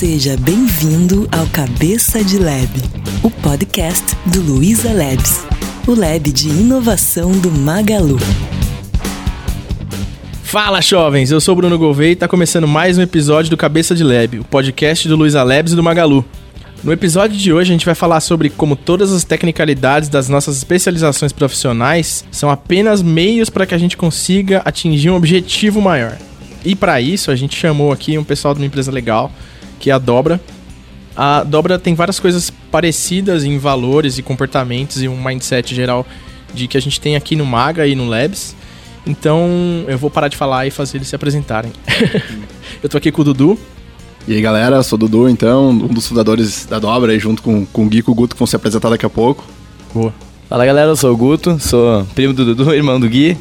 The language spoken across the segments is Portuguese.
Seja bem-vindo ao Cabeça de Lab, o podcast do Luiza Labs, o lab de inovação do Magalu. Fala, jovens! Eu sou Bruno Gouveia e está começando mais um episódio do Cabeça de Lab, o podcast do Luiza Labs e do Magalu. No episódio de hoje a gente vai falar sobre como todas as tecnicalidades das nossas especializações profissionais são apenas meios para que a gente consiga atingir um objetivo maior. E para isso a gente chamou aqui um pessoal de uma empresa legal, que é a Dobra. A Dobra tem várias coisas parecidas em valores e comportamentos e um mindset geral de que a gente tem aqui no Maga e no Labs. Então eu vou parar de falar e fazer eles se apresentarem. eu tô aqui com o Dudu. E aí galera, eu sou o Dudu, então, um dos fundadores da Dobra, aí, junto com, com o Gui e com o Guto, que vão se apresentar daqui a pouco. Boa. Fala galera, eu sou o Guto, sou primo do Dudu, irmão do Gui,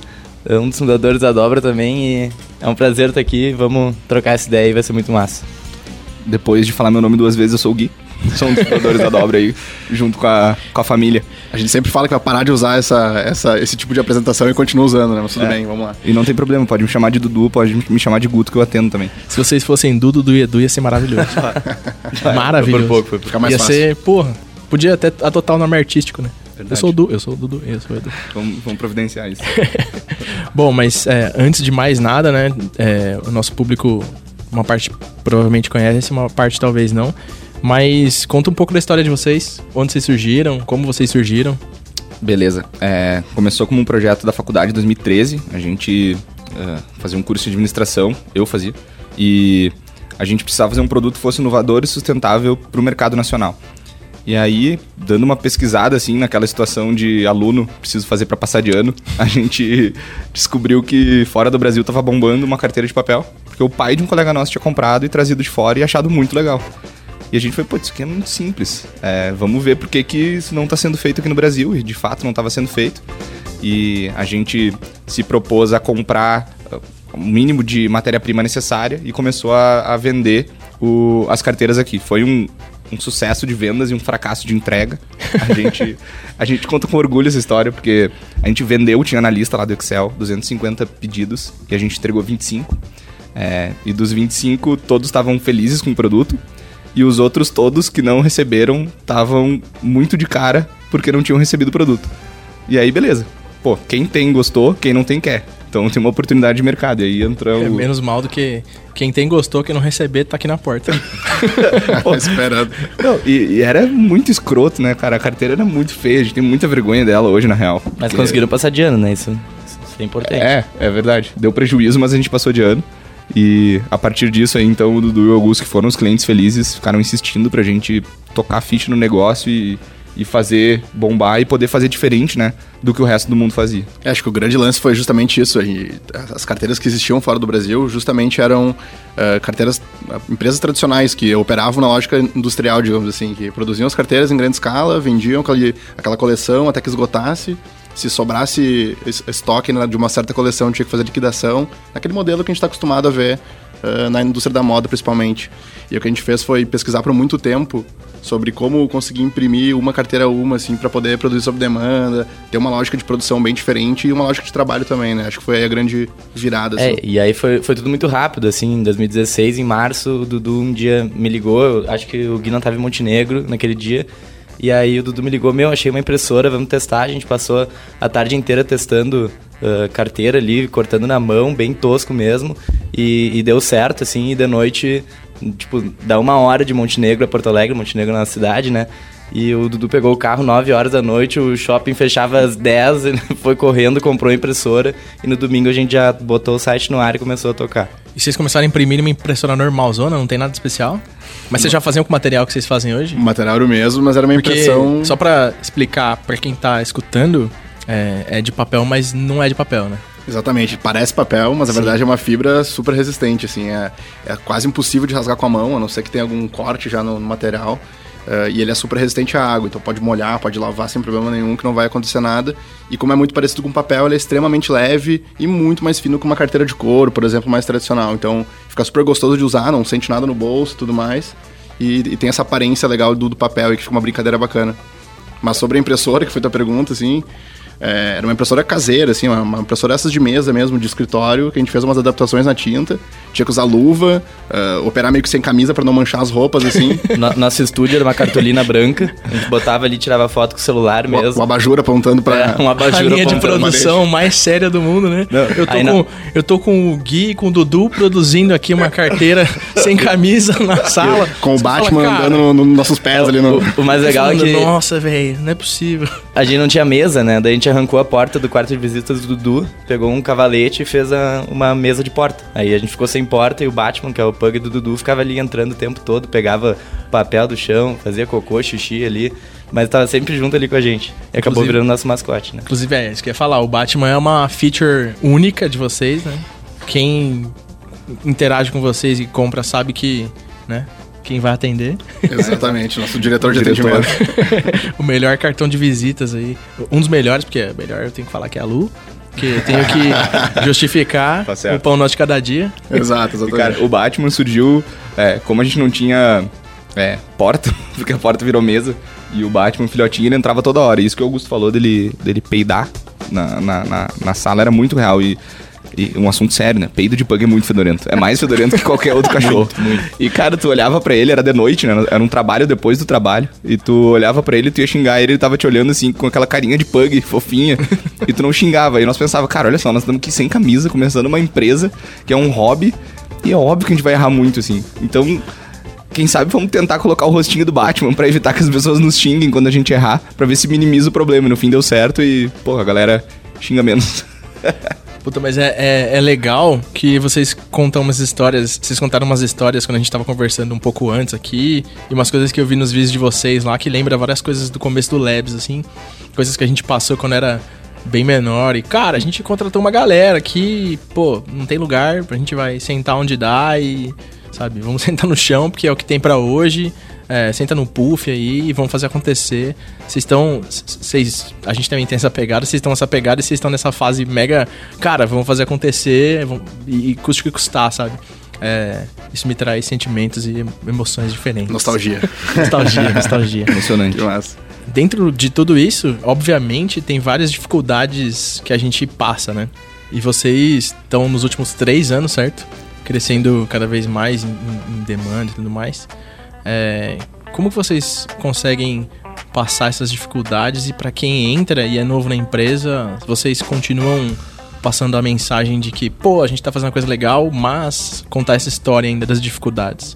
um dos fundadores da Dobra também e é um prazer estar aqui, vamos trocar essa ideia e vai ser muito massa. Depois de falar meu nome duas vezes, eu sou o Gui. Sou um dos fundadores da dobra aí, junto com a, com a família. A gente sempre fala que vai parar de usar essa, essa, esse tipo de apresentação e continua usando, né? Mas tudo É. bem, vamos lá. E não tem problema, pode me chamar de Dudu, pode me chamar de Guto que eu atendo também. Se vocês fossem Dudu, Dudu e Edu, ia ser maravilhoso. maravilhoso. Por pouco, foi por mais ia fácil. ser, porra, podia até adotar o nome artístico, né? Eu Verdade. sou o Dudu, eu sou o Dudu, eu sou o Edu. Vamos, vamos providenciar isso. Bom, mas é, antes de mais nada, né? é, o nosso público, uma parte provavelmente conhece, uma parte talvez não. Mas conta um pouco da história de vocês, onde vocês surgiram, como vocês surgiram. Beleza. É, começou como um projeto da faculdade em 2013. A gente é, fazia um curso de administração, eu fazia. E a gente precisava fazer um produto que fosse inovador e sustentável para o mercado nacional. E aí, dando uma pesquisada assim naquela situação de aluno, preciso fazer para passar de ano, a gente descobriu que fora do Brasil tava bombando uma carteira de papel, porque o pai de um colega nosso tinha comprado e trazido de fora e achado muito legal. E a gente foi, pô, isso aqui é muito simples. É, vamos ver por que, que isso não está sendo feito aqui no Brasil, e de fato não estava sendo feito. E a gente se propôs a comprar uh, o mínimo de matéria-prima necessária e começou a, a vender o- as carteiras aqui. Foi um, um sucesso de vendas e um fracasso de entrega. A gente, a gente conta com orgulho essa história, porque a gente vendeu, tinha na lista lá do Excel, 250 pedidos e a gente entregou 25. É, e dos 25, todos estavam felizes com o produto. E os outros todos que não receberam estavam muito de cara porque não tinham recebido o produto. E aí, beleza. Pô, quem tem gostou, quem não tem quer. Então tem uma oportunidade de mercado. E aí entrou. É menos mal do que quem tem gostou, quem não receber, tá aqui na porta. Pô, esperando. Não, e, e era muito escroto, né, cara? A carteira era muito feia, a gente tem muita vergonha dela hoje, na real. Mas Porque- conseguiram passar de ano, né? Isso, isso é importante. É, é verdade. Deu prejuízo, mas a gente passou de ano. E a partir disso aí, então, o Dudu e o Augusto, que foram os clientes felizes, ficaram insistindo pra gente tocar a ficha no negócio e, e fazer bombar e poder fazer diferente, né, do que o resto do mundo fazia. É, acho que o grande lance foi justamente isso. aí. As carteiras que existiam fora do Brasil justamente eram eh, carteiras, eh, empresas tradicionais que operavam na lógica industrial, digamos assim, que produziam as carteiras em grande escala, vendiam aquele, aquela coleção até que esgotasse. Se sobrasse es- estoque né, de uma certa coleção, tinha que fazer liquidação. Naquele modelo que a gente está acostumado a ver eh, na indústria da moda, principalmente. E o que a gente fez foi pesquisar por muito tempo sobre como conseguir imprimir uma carteira uma, assim, para poder produzir sob demanda, ter uma lógica de produção bem diferente e uma lógica de trabalho também, né? Acho que foi aí a grande virada, assim. É, e aí foi, foi tudo muito rápido, assim, em 2016, em março, o Dudu um dia me ligou, eu acho que o Gui não tava em Montenegro naquele dia, e aí o Dudu me ligou, meu, achei uma impressora, vamos testar, a gente passou a tarde inteira testando ah, carteira ali, cortando na mão, bem tosco mesmo, e, e deu certo, assim, e de noite, tipo, dá uma hora de Montenegro a Porto Alegre, Montenegro na cidade, né, e o Dudu pegou o carro 9 horas da noite, o shopping fechava às 10, ele foi correndo, comprou a impressora e no domingo a gente já botou o site no ar e começou a tocar. E vocês começaram a imprimir uma impressora normalzona, não tem nada especial? Mas vocês já faziam com o material que vocês fazem hoje? O material era o mesmo, mas era uma Porque, impressão... só pra explicar pra quem tá escutando, é, é de papel, mas não é de papel, né? Exatamente, parece papel, mas na verdade é uma fibra super resistente, assim, é, é quase impossível de rasgar com a mão, a não ser que tenha algum corte já no, no material. eh, e ele é super resistente à água, então pode molhar, pode lavar sem problema nenhum, que não vai acontecer nada. E como é muito parecido com papel, ele é extremamente leve e muito mais fino que uma carteira de couro, por exemplo, mais tradicional. Então fica super gostoso de usar, não sente nada no bolso e tudo mais. E, e tem essa aparência legal do, do papel e que fica uma brincadeira bacana. Mas sobre a impressora, que foi tua pergunta, assim, é, era uma impressora caseira, assim, uma, uma impressora essas de mesa mesmo, de escritório, que a gente fez umas adaptações na tinta. Tinha que usar luva, uh, operar meio que sem camisa para não manchar as roupas, assim. No, nosso estúdio era uma cartolina branca. A gente botava ali, tirava foto com o celular mesmo. O, o abajur apontando pra. É, um abajur a linha de produção mais séria do mundo, né? Não, eu, tô com, não. eu tô com o Gui e com o Dudu produzindo aqui uma carteira sem camisa na sala. Com o Batman fala, andando nos nossos pés ali no. O, o mais legal é que Nossa, velho, não é possível. A gente não tinha mesa, né? Daí a gente arrancou a porta do quarto de visitas do Dudu, pegou um cavalete e fez a- uma mesa de porta. Aí a gente ficou sem porta e o Batman, que é o pug do Dudu, ficava ali entrando o tempo todo, pegava papel do chão, fazia cocô, xixi ali, mas tava sempre junto ali com a gente. E acabou Inclusive- virando nosso mascote, né? Inclusive, é isso que eu ia falar. O Batman é uma feature única de vocês, né? Quem interage com vocês e compra sabe que, né? Quem vai atender. Exatamente, nosso diretor de Diretor. atendimento. o melhor cartão de visitas aí. Um dos melhores, porque é melhor eu tenho que falar que é a Lu. Porque eu tenho que justificar Tá o pão nosso de cada dia. Exato, E, exatamente. cara, o Batman surgiu, é, como a gente não tinha é, porta, porque a porta virou mesa, e o Batman, filhotinho, ele entrava toda hora. Isso que o Augusto falou dele, dele peidar na, na, na, na sala era muito real. E, e um assunto sério, né? Peido de pug é muito fedorento. É mais fedorento que qualquer outro cachorro. E, cara, tu olhava pra ele, era de noite, né? Era um trabalho depois do trabalho. E tu olhava pra ele, tu ia xingar ele, ele tava te olhando assim, com aquela carinha de pug, fofinha. e tu não xingava. E nós pensava, cara, olha só, nós estamos aqui sem camisa, começando uma empresa que é um hobby. E é óbvio que a gente vai errar muito, assim. Então, quem sabe vamos tentar colocar o rostinho do Batman pra evitar que as pessoas nos xinguem quando a gente errar, pra ver se minimiza o problema. E no fim deu certo e, pô, a galera xinga menos. Puta, mas é, é, é legal que vocês contam umas histórias. Vocês contaram umas histórias quando a gente tava conversando um pouco antes aqui. E umas coisas que eu vi nos vídeos de vocês lá que lembra várias coisas do começo do Labs, assim. Coisas que a gente passou quando era bem menor. E, cara, a gente contratou uma galera que, pô, não tem lugar, a gente vai sentar onde dá e, sabe, vamos sentar no chão, porque é o que tem pra hoje. É, senta no puff aí e vamos fazer acontecer. Vocês estão. Vocês. A gente também tem essa pegada, vocês estão nessa pegada e vocês estão nessa fase mega. Cara, vamos fazer acontecer vamos- e, e custe o que custar, sabe? É, isso me traz sentimentos e emoções diferentes. Nostalgia. Nostalgia, nostalgia. Emocionante. Que massa. Dentro de tudo isso, obviamente, tem várias dificuldades que a gente passa, né? E vocês estão nos últimos três anos, certo? Crescendo cada vez mais em, em- em demanda e tudo mais. É, como vocês conseguem passar essas dificuldades e para quem entra e é novo na empresa, vocês continuam passando a mensagem de que, pô, a gente tá fazendo uma coisa legal, mas contar essa história ainda das dificuldades.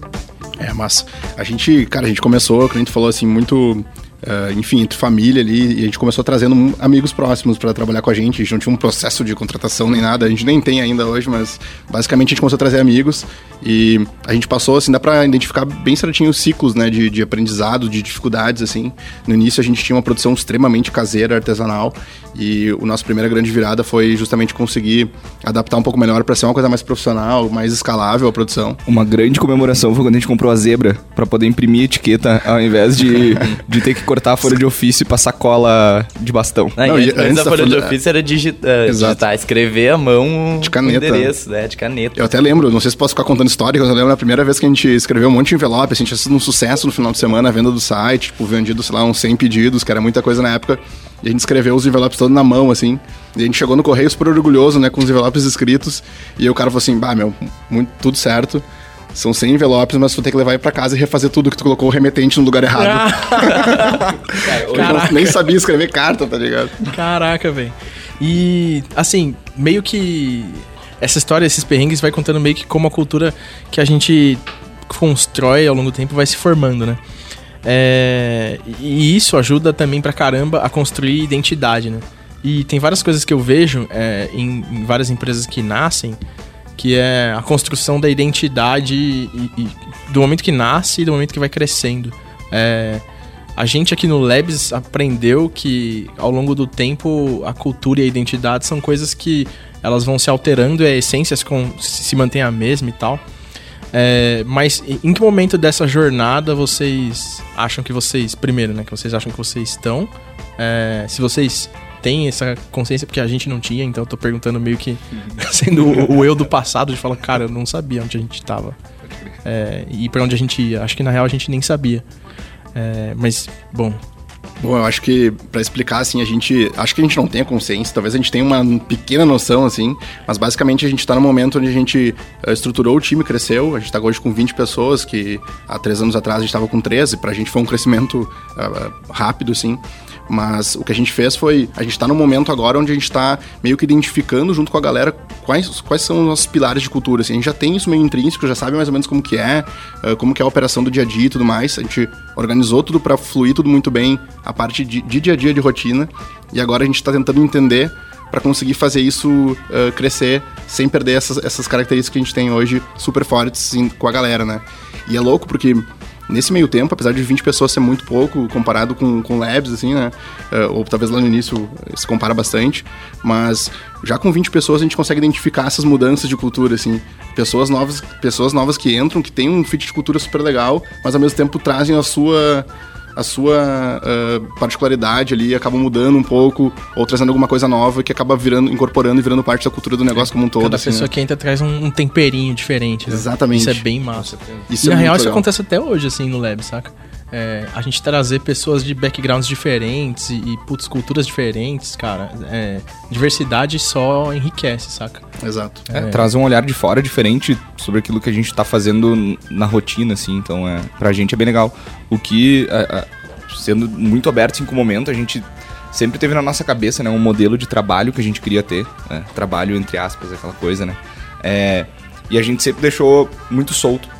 É, mas a gente, cara, a gente começou, como a gente falou assim, muito. Eh, enfim, entre família ali, e a gente começou trazendo amigos próximos pra trabalhar com a gente. A gente não tinha um processo de contratação nem nada, a gente nem tem ainda hoje, mas basicamente a gente começou a trazer amigos e a gente passou, assim, dá pra identificar bem certinho os ciclos, né, de, de aprendizado, de dificuldades, assim. No início a gente tinha uma produção extremamente caseira, artesanal, e o nosso primeira grande virada foi justamente conseguir adaptar um pouco melhor pra ser uma coisa mais profissional, mais escalável a produção. Uma grande comemoração foi quando a gente comprou a zebra pra poder imprimir etiqueta ao invés de, de ter que cortar a folha de ofício e passar cola de bastão. Não, Não, antes, antes da da folha de folha- ofício era digi eh, digitar, escrever à mão De caneta. endereço, né? De caneta. Eu até lembro, não sei se posso ficar contando história, mas eu lembro na primeira vez que a gente escreveu um monte de envelope, assim, tinha sido um sucesso no final de semana a venda do site, tipo, vendido, sei lá, uns 100 pedidos, que era muita coisa na época. E a gente escreveu os envelopes todos na mão, assim. E a gente chegou no correio super orgulhoso, né, com os envelopes escritos. E o cara falou assim: bah, meu, muito, tudo certo. São 100 envelopes, mas tu vai ter que levar pra casa e refazer tudo que tu colocou o remetente no lugar errado. Eu Caraca. nem sabia escrever carta, tá ligado? Caraca, velho. E, assim, meio que. Essa história, esses perrengues, vai contando meio que como a cultura que a gente constrói ao longo do tempo vai se formando, né? É, e isso ajuda também pra caramba a construir identidade, né? E tem várias coisas que eu vejo é, em, em várias empresas que nascem, que é a construção da identidade e- e do momento que nasce e do momento que vai crescendo. É, a gente aqui no Labs aprendeu que ao longo do tempo a cultura e a identidade são coisas que elas vão se alterando e a essência se, con- se mantém a mesma e tal. É, mas em- em que momento dessa jornada vocês acham que vocês, primeiro, né, que vocês acham que vocês estão? É, se vocês têm essa consciência, porque a gente não tinha, então eu tô perguntando meio que sendo o, o eu do passado, de falar, cara, eu não sabia onde a gente tava. É, e pra onde a gente ia. Acho que na real a gente nem sabia. É, mas, bom, Bom, eu acho que para explicar assim, a gente acho que a gente não tem a consciência, talvez a gente tenha uma pequena noção assim, mas basicamente a gente está no momento onde a gente uh, estruturou o time, cresceu, a gente está hoje com 20 pessoas que há três anos atrás a gente estava com 13, para a gente foi um crescimento uh, rápido assim. Mas o que a gente fez foi. A gente está no momento agora onde a gente está meio que identificando junto com a galera quais, quais são os nossos pilares de cultura. Assim, a gente já tem isso meio intrínseco, já sabe mais ou menos como que é, uh, como que é a operação do dia a dia e tudo mais. A gente organizou tudo para fluir tudo muito bem, a parte de, de, dia a dia de rotina. E agora a gente está tentando entender para conseguir fazer isso uh, crescer sem perder essas, essas características que a gente tem hoje super fortes assim, com a galera, né? E é louco porque Nesse meio tempo, apesar de 20 pessoas ser muito pouco comparado com, com labs, assim, né? Uh, ou talvez lá no início se compara bastante, mas já com 20 pessoas a gente consegue identificar essas mudanças de cultura, assim. Pessoas novas, pessoas novas que entram, que têm um fit de cultura super legal, mas ao mesmo tempo trazem a sua a sua uh, particularidade ali acaba mudando um pouco ou trazendo alguma coisa nova que acaba virando, incorporando e virando parte da cultura do negócio como um todo. Cada assim, pessoa né? que entra traz um, um temperinho diferente. Né? Exatamente. Isso é bem massa. Isso e é na real muito isso legal. acontece até hoje, assim, no Lab, saca? É, a gente trazer pessoas de backgrounds diferentes e, e putz, culturas diferentes, cara. É, diversidade só enriquece, saca? Exato. É, Traz um olhar de fora diferente sobre aquilo que a gente tá fazendo na rotina, assim. Então, é, pra gente é bem legal. O que, é, é, sendo muito aberto assim, com o momento, a gente sempre teve na nossa cabeça, né? Um modelo de trabalho que a gente queria ter. né, Trabalho, entre aspas, aquela coisa, né? É, e a gente sempre deixou muito solto.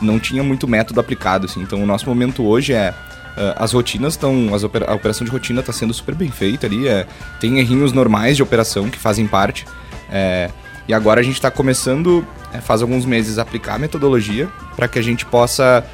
Não tinha muito método aplicado, assim. Então, o nosso momento hoje é... é, as rotinas estão... A operação de rotina está sendo super bem feita ali. É, tem errinhos normais de operação que fazem parte. É, e agora a gente está começando, é, faz alguns meses, a aplicar a metodologia para que a gente possa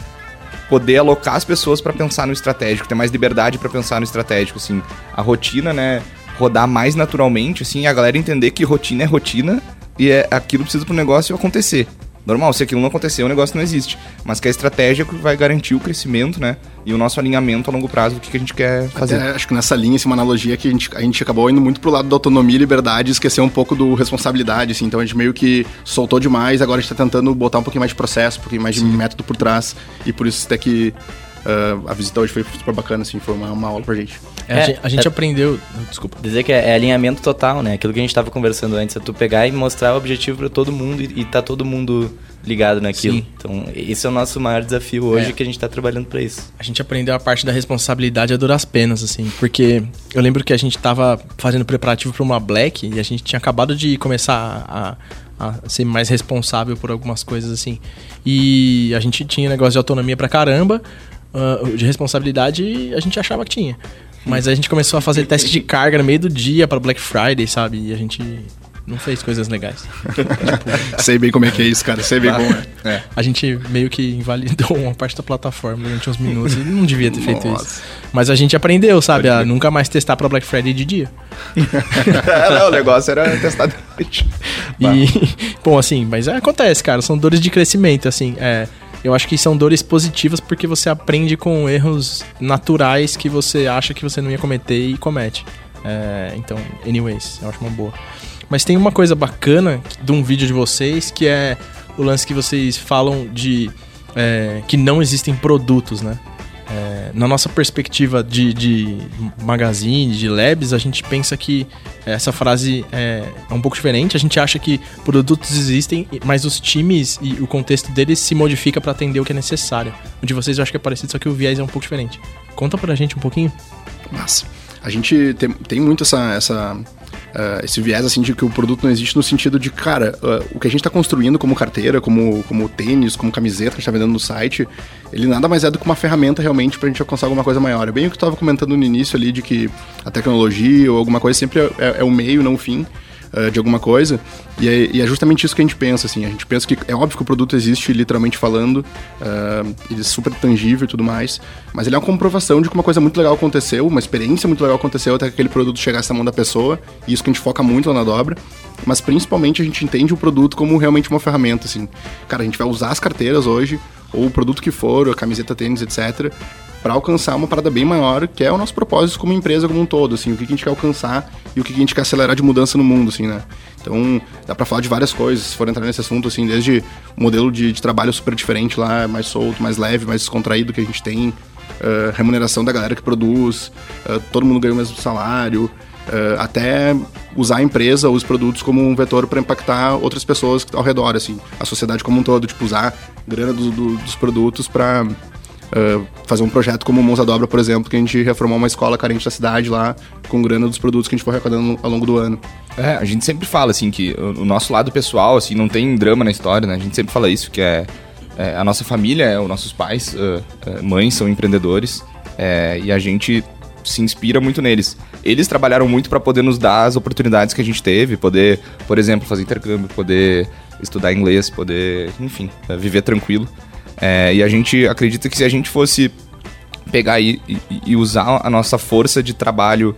poder alocar as pessoas para pensar no estratégico, ter mais liberdade para pensar no estratégico, assim, a rotina, né, rodar mais naturalmente, assim, e a galera entender que rotina é rotina e é aquilo precisa pro negócio acontecer. Normal, se aquilo não acontecer, o negócio não existe. Mas que a estratégia que vai garantir o crescimento, né? E o nosso alinhamento a longo prazo do que, que a gente quer fazer. Até, acho que nessa linha, assim, uma analogia que a gente, a gente acabou indo muito pro lado da autonomia e liberdade esquecer um pouco do responsabilidade, assim. Então a gente meio que soltou demais, agora a gente tá tentando botar um pouquinho mais de processo, um pouquinho mais de método por trás. E por isso até que uh, a visita hoje foi super bacana, assim, foi uma, uma aula pra gente. É, a É, gente, a gente é- aprendeu. Desculpa. Dizer que é, é alinhamento total, né? Aquilo que a gente tava conversando antes, é tu pegar e mostrar o objetivo para todo mundo e, e tá todo mundo ligado naquilo. Sim. Então, esse é o nosso maior desafio hoje É. que a gente tá trabalhando para isso. A gente aprendeu a parte da responsabilidade a duras penas, assim. Porque eu lembro que a gente tava fazendo preparativo pra uma Black e a gente tinha acabado de começar a, a ser mais responsável por algumas coisas, assim. E a gente tinha negócio de autonomia pra caramba, ah, de responsabilidade a gente achava que tinha. Mas a gente começou a fazer teste de carga no meio do dia pra Black Friday, sabe? E a gente não fez coisas legais. sei bem como é que é isso, cara. Sei bem como é. A gente meio que invalidou uma parte da plataforma durante uns minutos e não devia ter feito Nossa. isso. Mas a gente aprendeu, sabe? A nunca mais testar pra Black Friday de dia. não, o negócio era testar de noite. E, bom, assim, mas é, acontece, cara. São dores de crescimento, assim. É, eu acho que são dores positivas porque você aprende com erros naturais que você acha que você não ia cometer e comete. É, então, anyways, eu acho uma boa. Mas tem uma coisa bacana de um vídeo de vocês que é o lance que vocês falam de é, que não existem produtos, né? É, na nossa perspectiva de, de magazine, de labs, a gente pensa que essa frase é, é um pouco diferente. A gente acha que produtos existem, mas os times e o contexto deles se modifica para atender o que é necessário. O de vocês eu acho que é parecido, só que o viés é um pouco diferente. Conta pra gente um pouquinho. Massa. A gente tem, tem muito essa, essa, ah, esse viés assim de que o produto não existe no sentido de, cara, ah, o que a gente está construindo como carteira, como, como tênis, como camiseta que a gente tá vendendo no site, ele nada mais é do que uma ferramenta realmente pra gente alcançar alguma coisa maior. É bem o que tu tava comentando no início ali de que a tecnologia ou alguma coisa sempre é, é- é o meio, não o fim uh, de alguma coisa. E é, e é justamente isso que a gente pensa, assim. A gente pensa que é óbvio que o produto existe, literalmente falando, uh, ele é super tangível e tudo mais, mas ele é uma comprovação de que uma coisa muito legal aconteceu, uma experiência muito legal aconteceu até que aquele produto chegasse na mão da pessoa, e isso que a gente foca muito lá na dobra. Mas principalmente a gente entende o produto como realmente uma ferramenta, assim. Cara, a gente vai usar as carteiras hoje, ou o produto que for, a camiseta, tênis, etc., para alcançar uma parada bem maior, que é o nosso propósito como empresa como um todo, assim, o que a gente quer alcançar e o que a gente quer acelerar de mudança no mundo, assim, né? Então, dá pra falar de várias coisas, se for entrar nesse assunto, assim, desde o modelo de, de trabalho super diferente lá, mais solto, mais leve, mais descontraído que a gente tem, uh, remuneração da galera que produz, uh, todo mundo ganha o mesmo salário, uh, até usar a empresa, os produtos como um vetor para impactar outras pessoas ao redor, assim, a sociedade como um todo, tipo, usar grana do, do, dos produtos para Uh, fazer um projeto como o Monza Dobra, por exemplo, que a gente reformou uma escola carente da cidade lá, com grana dos produtos que a gente foi arrecadando ao longo do ano. É, a gente sempre fala, assim, que o nosso lado pessoal, assim, não tem drama na história, né? A gente sempre fala isso, que é, é a nossa família, é, os nossos pais, uh, uh, mães são empreendedores, é, e a gente se inspira muito neles. Eles trabalharam muito para poder nos dar as oportunidades que a gente teve, poder, por exemplo, fazer intercâmbio, poder estudar inglês, poder, enfim, viver tranquilo. É, e a gente acredita que se a gente fosse pegar e, e, e usar a nossa força de trabalho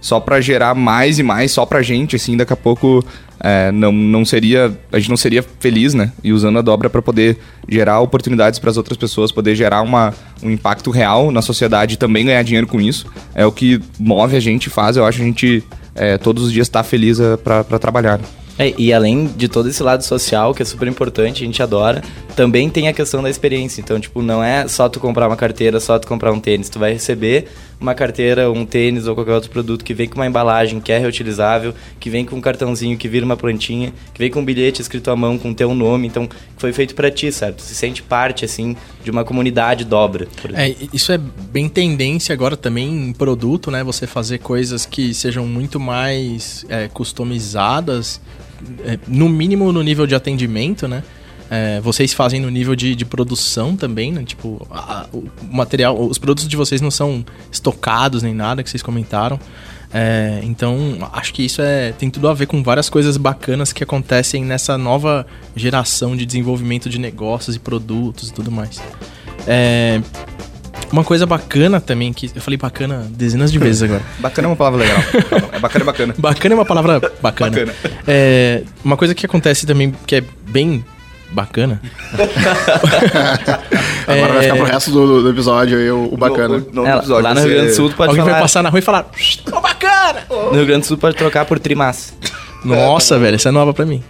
só para gerar mais e mais, só pra gente, assim, daqui a pouco é, não, não seria. A gente não seria feliz, né? E usando a dobra para poder gerar oportunidades para as outras pessoas, poder gerar uma, um impacto real na sociedade e também ganhar dinheiro com isso. É o que move a gente faz, eu acho a gente é, todos os dias estar tá feliz é, para trabalhar. É, e além de todo esse lado social, que é super importante, a gente adora, também tem a questão da experiência. Então, tipo, não é só tu comprar uma carteira, só tu comprar um tênis. Tu vai receber uma carteira, um tênis ou qualquer outro produto que vem com uma embalagem que é reutilizável, que vem com um cartãozinho que vira uma plantinha, que vem com um bilhete escrito à mão com teu nome. Então, foi feito para ti, certo? Tu se sente parte, assim, de uma comunidade dobra. É, isso é bem tendência agora também em produto, né? Você fazer coisas que sejam muito mais é, customizadas no mínimo no nível de atendimento, né? É, vocês fazem no nível de, de produção também, né? Tipo, a, o material, os produtos de vocês não são estocados nem nada que vocês comentaram. É, então, acho que isso é, tem tudo a ver com várias coisas bacanas que acontecem nessa nova geração de desenvolvimento de negócios e produtos e tudo mais. É, uma coisa bacana também, que eu falei bacana dezenas de vezes agora. bacana é uma palavra legal. É bacana é bacana. bacana é uma palavra bacana. bacana. É, uma coisa que acontece também que é bem bacana. Agora é... vai ficar pro resto do, do episódio aí o, o bacana. No, no, no episódio, lá no Rio Grande do Sul pode Alguém falar... vai passar na rua e falar, ô bacana! No Rio Grande do Sul pode trocar por trimassa. Nossa, velho, essa é nova pra mim.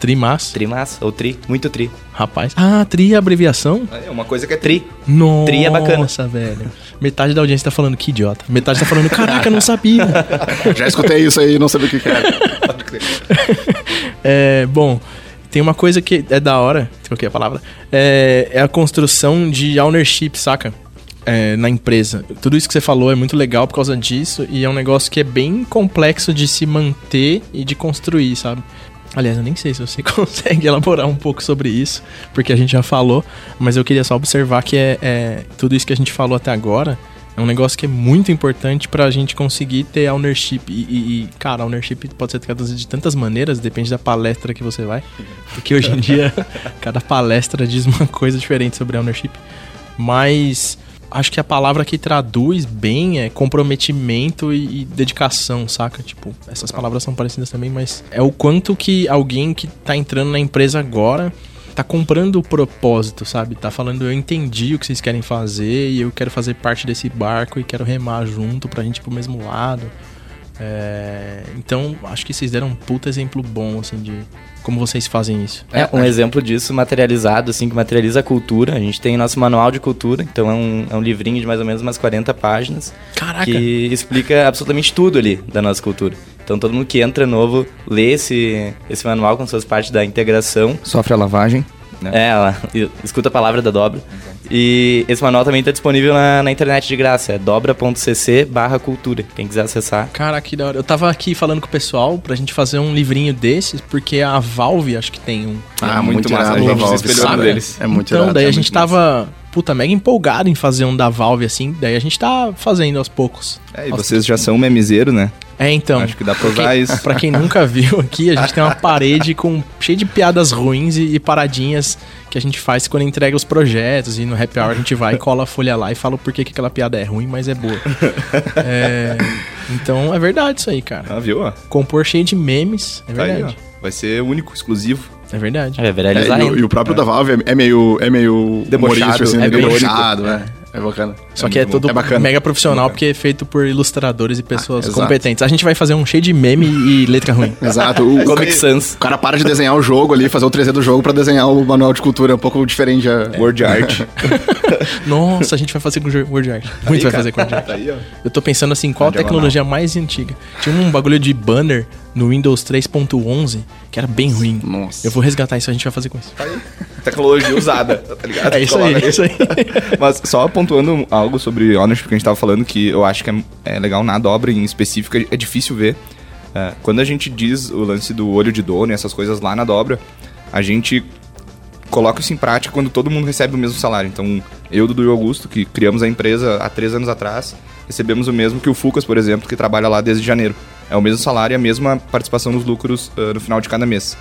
Trimassa. Trimassa, ou tri, muito tri. Rapaz. Ah, tri é abreviação? É uma coisa que é tri. Nossa, tri é bacana. Nossa, velho. Metade da audiência tá falando que idiota. Metade tá falando, caraca, não sabia. Já escutei isso aí, não sabia o que, que era. é, bom, tem uma coisa que é da hora, troquei a palavra, é, é a construção de ownership, saca? É, na empresa. Tudo isso que você falou é muito legal por causa disso e é um negócio que é bem complexo de se manter e de construir, sabe? Aliás, eu nem sei se você consegue elaborar um pouco sobre isso, porque a gente já falou, mas eu queria só observar que é, é tudo isso que a gente falou até agora é um negócio que é muito importante pra gente conseguir ter ownership. E, e, e, cara, ownership pode ser traduzido de tantas maneiras, depende da palestra que você vai. Porque hoje em dia, cada palestra diz uma coisa diferente sobre ownership. Mas acho que a palavra que traduz bem é comprometimento e, e, dedicação, saca? Tipo, essas palavras são parecidas também, mas é o quanto que alguém que tá entrando na empresa agora tá comprando o propósito, sabe? Tá falando, eu entendi o que vocês querem fazer e eu quero fazer parte desse barco e quero remar junto pra gente ir pro mesmo lado. É, então, acho que vocês deram um puta exemplo bom, assim, de como vocês fazem isso. É, um exemplo disso materializado, assim, que materializa a cultura. A gente tem nosso manual de cultura, então é um, é um livrinho de mais ou menos umas 40 páginas. Caraca! Que explica absolutamente tudo ali da nossa cultura. Então todo mundo que entra novo lê esse, esse manual com suas partes da integração. Sofre a lavagem. Né? É, ela escuta a palavra da dobra. E esse manual também está disponível na, na, internet de graça. É dobra.cc barra cultura. Quem quiser acessar. Cara, que da hora. Eu tava aqui falando com o pessoal pra gente fazer um livrinho desses, porque a Valve acho que tem um. Ah, é muito, muito massa. A gente se espelhou deles. É muito Então, irado, daí é a gente tava puta, mega empolgado em fazer um da Valve assim. Daí a gente tá fazendo aos poucos. É, e vocês já são memezeiro, né? É, então. Acho que dá pra usar quem, isso. Pra quem nunca viu aqui, a gente tem uma parede com cheia de piadas ruins e, e, paradinhas que a gente faz quando entrega os projetos. E no happy hour a gente vai, cola a folha lá e fala por que, que aquela piada é ruim, mas é boa. é, então é verdade isso aí, cara. Ah, viu? Compor cheio de memes, é verdade. Tá aí, vai ser único, exclusivo. É verdade. É, é, e, o, e, o próprio é. da Valve é, é, meio, é meio debochado, assim, é debochado, é. É bacana. Só que é muito bom. tudo é mega profissional, porque é feito por ilustradores e pessoas Ah, competentes. A gente vai fazer um cheio de meme e letra ruim. Exato. O, Comic o, Sans. o cara para de desenhar o jogo ali, fazer o 3D do jogo pra desenhar o manual de cultura. É um pouco diferente. Já. Word art. Nossa, a gente vai fazer com Word Art. Muito vai fazer com Word Art. Tá aí, ó. Eu tô pensando assim, qual a tecnologia mais antiga? Tinha um bagulho de banner no Windows 3.11 que era bem ruim. Nossa. Eu vou resgatar isso, a gente vai fazer com isso. Tecnologia usada, tá ligado? É isso aí, é isso aí. Mas só pontuando algo sobre ownership que a gente tava falando, que eu acho que é, é legal na dobra em específico, é difícil ver. É, quando a gente diz o lance do olho de dono e essas coisas lá na dobra, a gente coloca isso em prática quando todo mundo recebe o mesmo salário. Então, eu, Dudu e Augusto, que criamos a empresa há três anos atrás, recebemos o mesmo que o Fucas, por exemplo, que trabalha lá desde janeiro. É o mesmo salário e a mesma participação nos lucros ah, no final de cada mês.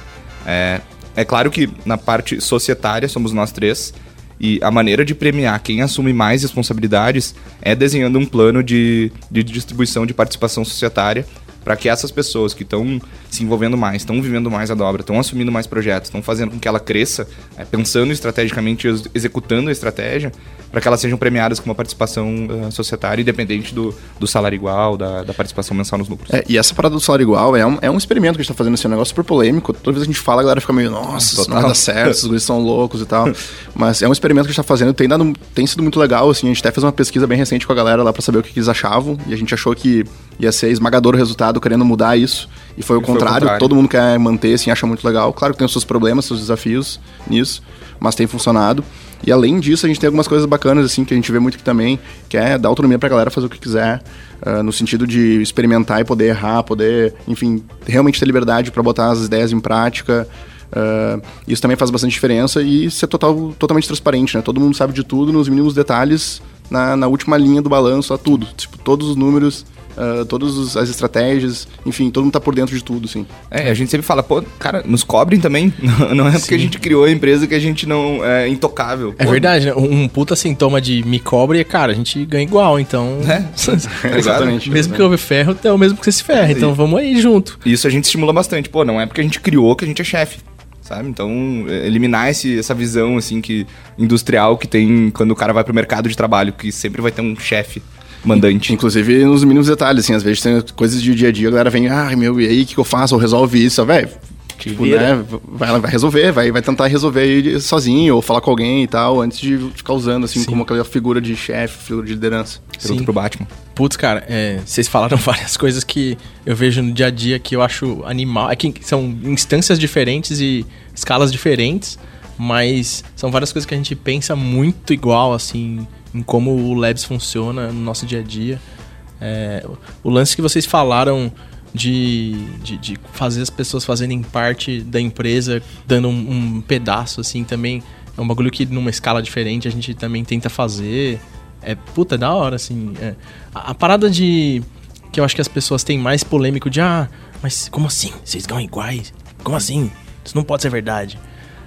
É, é claro que na parte societária somos nós três, e a maneira de premiar quem assume mais responsabilidades é desenhando um plano de, de distribuição de participação societária para que essas pessoas que estão se envolvendo mais, estão vivendo mais a dobra, estão assumindo mais projetos, estão fazendo com que ela cresça, é, pensando estrategicamente, ex- executando a estratégia, para que elas sejam premiadas com uma participação ah, societária, independente do, do salário igual, da, da participação mensal nos lucros. É, e essa parada do salário igual é um, é um experimento que a gente tá fazendo, assim, um negócio super polêmico. Toda vez que a gente fala, a galera fica meio, nossa, isso não dar certo, esses guris são loucos e tal. Mas é um experimento que a gente tá fazendo, tem, dado, tem sido muito legal, assim, a gente até fez uma pesquisa bem recente com a galera lá pra saber o que, que eles achavam, e a gente achou que ia ser esmagador o resultado querendo mudar isso, e foi o, E foi o contrário, contrário. todo mundo quer manter, assim, acha muito legal. Claro que tem os seus problemas, seus desafios nisso, mas tem funcionado. E além disso, a gente tem algumas coisas bacanas, assim, que a gente vê muito aqui também, que é dar autonomia pra galera fazer o que quiser, ah, no sentido de experimentar e poder errar, poder, enfim, realmente ter liberdade pra botar as ideias em prática. Ah, isso também faz bastante diferença e ser total, totalmente transparente, né? Todo mundo sabe de tudo, nos mínimos detalhes, na, na última linha do balanço, a tudo. Tipo, todos os números, ah, todas as estratégias, enfim, todo mundo tá por dentro de tudo, assim. É, a gente sempre fala, pô, cara, nos cobrem também. Não é porque a gente criou a empresa que a gente não é intocável. É Pô, verdade, né? Um puta sintoma de me cobre é, cara, a gente ganha igual, então. É. Exatamente. mesmo que eu ferro, é o mesmo que você se ferra. Então vamos aí junto. Isso a gente estimula bastante. Pô, não é porque a gente criou que a gente é chefe. Sabe? Então, é, eliminar esse, essa visão, assim, que industrial que tem quando o cara vai pro mercado de trabalho, que sempre vai ter um chefe mandante. Inclusive nos mínimos detalhes, assim, às vezes tem coisas de dia a dia, a galera vem, ah, meu, e aí, o que, que eu faço? Ou resolve isso, velho. Tipo, né, vai, vai resolver, vai, vai tentar resolver aí sozinho, ou falar com alguém e tal, antes de ficar usando, assim, como aquela figura de chefe, figura de liderança. Pergunta Sim. pro Batman. Putz, cara, é, vocês falaram várias coisas que eu vejo no dia a dia que eu acho animal. É que são instâncias diferentes e escalas diferentes, mas são várias coisas que a gente pensa muito igual, assim, em como o Labs funciona no nosso dia a dia. É, o lance que vocês falaram de, de, de fazer as pessoas fazerem parte da empresa, dando um, um pedaço, assim, também é um bagulho que numa escala diferente a gente também tenta fazer. É, puta, é da hora, assim. é. A, a parada de. Que eu acho que as pessoas têm mais polêmico de, ah, mas como assim? Vocês ganham iguais? Como assim? Isso não pode ser verdade.